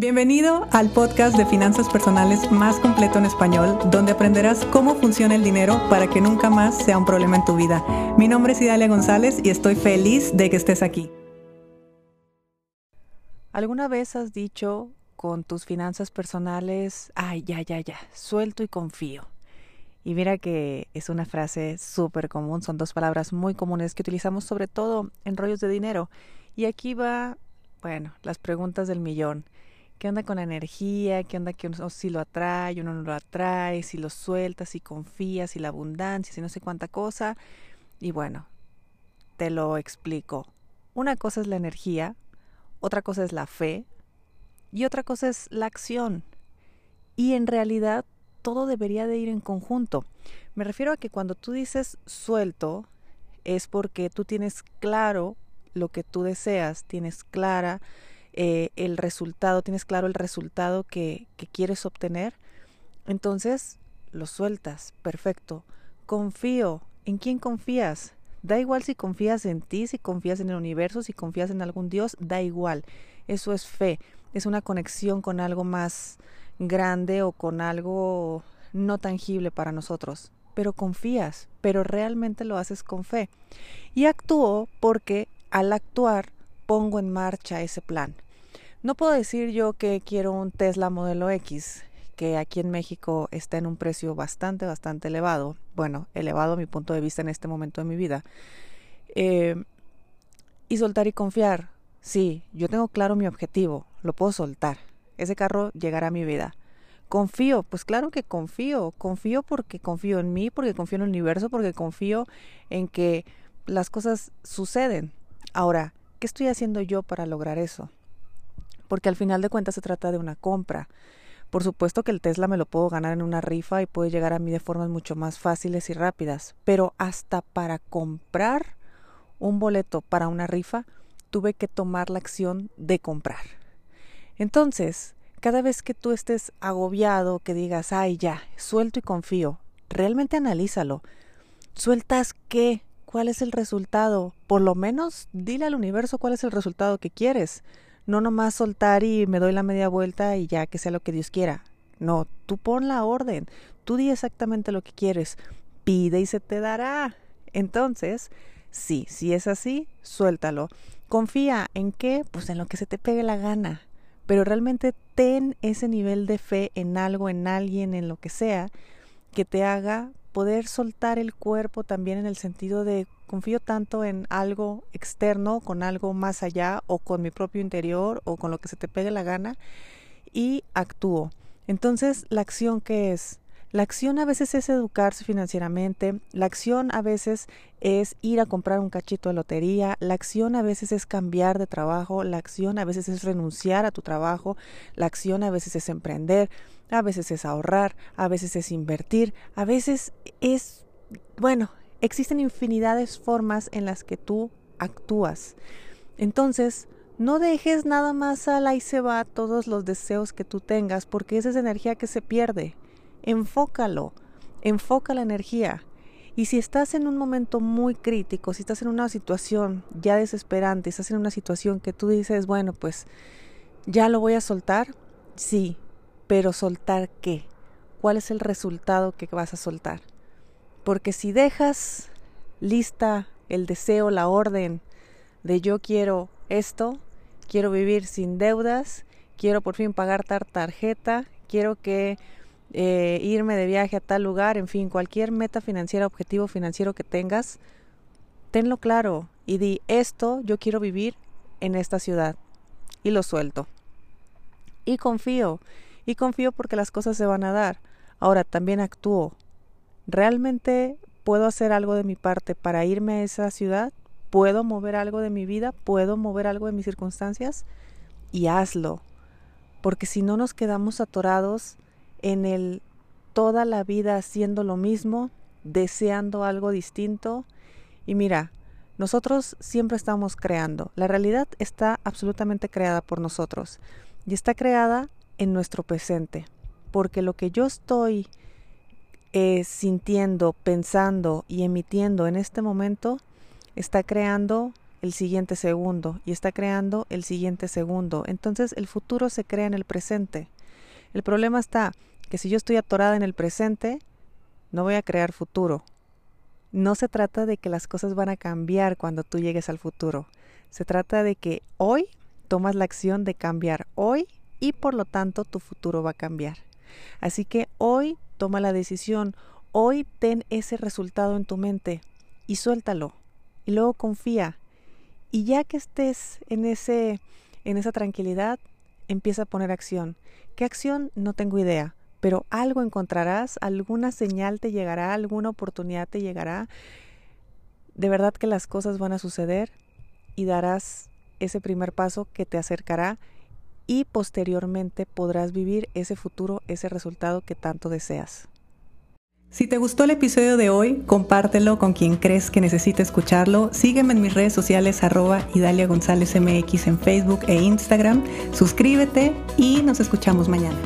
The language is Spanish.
Bienvenido al podcast de finanzas personales más completo en español, donde aprenderás cómo funciona el dinero para que nunca más sea un problema en tu vida. Mi nombre es Idalia González y estoy feliz de que estés aquí. ¿Alguna vez has dicho con tus finanzas personales, ay, ya, ya, ya, suelto y confío? Y mira que es una frase súper común, son dos palabras muy comunes que utilizamos sobre todo en rollos de dinero. Y aquí va, bueno, las preguntas del millón. ¿Qué onda con la energía? ¿Qué onda que uno si lo atrae, uno no lo atrae? Si lo sueltas, si confías, si la abundancia, si no sé cuánta cosa. Y bueno, te lo explico. Una cosa es la energía, otra cosa es la fe y otra cosa es la acción. Y en realidad todo debería de ir en conjunto. Me refiero a que cuando tú dices suelto es porque tú tienes claro lo que tú deseas, tienes clara eh, el resultado, tienes claro el resultado que, que quieres obtener, entonces lo sueltas, perfecto. Confío. ¿En quién confías? Da igual si confías en ti, si confías en el universo, si confías en algún Dios, da igual. Eso es fe, es una conexión con algo más grande o con algo no tangible para nosotros. Pero confías, pero realmente lo haces con fe. Y actúo porque al actuar pongo en marcha ese plan. No puedo decir yo que quiero un Tesla modelo X, que aquí en México está en un precio bastante, bastante elevado. Bueno, elevado a mi punto de vista en este momento de mi vida. Eh, y soltar y confiar. Sí, yo tengo claro mi objetivo, lo puedo soltar. Ese carro llegará a mi vida. Confío, pues claro que confío. Confío porque confío en mí, porque confío en el universo, porque confío en que las cosas suceden. Ahora, ¿Qué estoy haciendo yo para lograr eso? Porque al final de cuentas se trata de una compra. Por supuesto que el Tesla me lo puedo ganar en una rifa y puede llegar a mí de formas mucho más fáciles y rápidas, pero hasta para comprar un boleto para una rifa tuve que tomar la acción de comprar. Entonces, cada vez que tú estés agobiado, que digas, ay ya, suelto y confío, realmente analízalo. ¿Sueltas qué? Cuál es el resultado. Por lo menos dile al universo cuál es el resultado que quieres. No nomás soltar y me doy la media vuelta y ya que sea lo que Dios quiera. No, tú pon la orden. Tú di exactamente lo que quieres. Pide y se te dará. Entonces, sí, si es así, suéltalo. Confía en qué? Pues en lo que se te pegue la gana. Pero realmente ten ese nivel de fe en algo, en alguien, en lo que sea, que te haga poder soltar el cuerpo también en el sentido de confío tanto en algo externo, con algo más allá o con mi propio interior o con lo que se te pegue la gana y actúo. Entonces, la acción que es la acción a veces es educarse financieramente, la acción a veces es ir a comprar un cachito de lotería, la acción a veces es cambiar de trabajo, la acción a veces es renunciar a tu trabajo, la acción a veces es emprender, a veces es ahorrar, a veces es invertir, a veces es, bueno, existen infinidades formas en las que tú actúas. Entonces, no dejes nada más a la y se va todos los deseos que tú tengas, porque esa es energía que se pierde enfócalo, enfoca la energía. Y si estás en un momento muy crítico, si estás en una situación ya desesperante, estás en una situación que tú dices, bueno, pues ya lo voy a soltar, sí, pero soltar qué? ¿Cuál es el resultado que vas a soltar? Porque si dejas lista el deseo, la orden de yo quiero esto, quiero vivir sin deudas, quiero por fin pagar tarjeta, quiero que eh, irme de viaje a tal lugar, en fin, cualquier meta financiera, objetivo financiero que tengas, tenlo claro y di esto yo quiero vivir en esta ciudad y lo suelto. Y confío, y confío porque las cosas se van a dar. Ahora también actúo. ¿Realmente puedo hacer algo de mi parte para irme a esa ciudad? ¿Puedo mover algo de mi vida? ¿Puedo mover algo de mis circunstancias? Y hazlo. Porque si no nos quedamos atorados en el toda la vida haciendo lo mismo, deseando algo distinto. Y mira, nosotros siempre estamos creando. La realidad está absolutamente creada por nosotros y está creada en nuestro presente. Porque lo que yo estoy eh, sintiendo, pensando y emitiendo en este momento está creando el siguiente segundo y está creando el siguiente segundo. Entonces el futuro se crea en el presente. El problema está que si yo estoy atorada en el presente, no voy a crear futuro. No se trata de que las cosas van a cambiar cuando tú llegues al futuro. Se trata de que hoy tomas la acción de cambiar hoy y por lo tanto tu futuro va a cambiar. Así que hoy toma la decisión, hoy ten ese resultado en tu mente y suéltalo. Y luego confía. Y ya que estés en ese en esa tranquilidad, empieza a poner acción. ¿Qué acción? No tengo idea, pero algo encontrarás, alguna señal te llegará, alguna oportunidad te llegará. De verdad que las cosas van a suceder y darás ese primer paso que te acercará y posteriormente podrás vivir ese futuro, ese resultado que tanto deseas. Si te gustó el episodio de hoy, compártelo con quien crees que necesite escucharlo. Sígueme en mis redes sociales arroba Idalia González MX en Facebook e Instagram. Suscríbete y nos escuchamos mañana.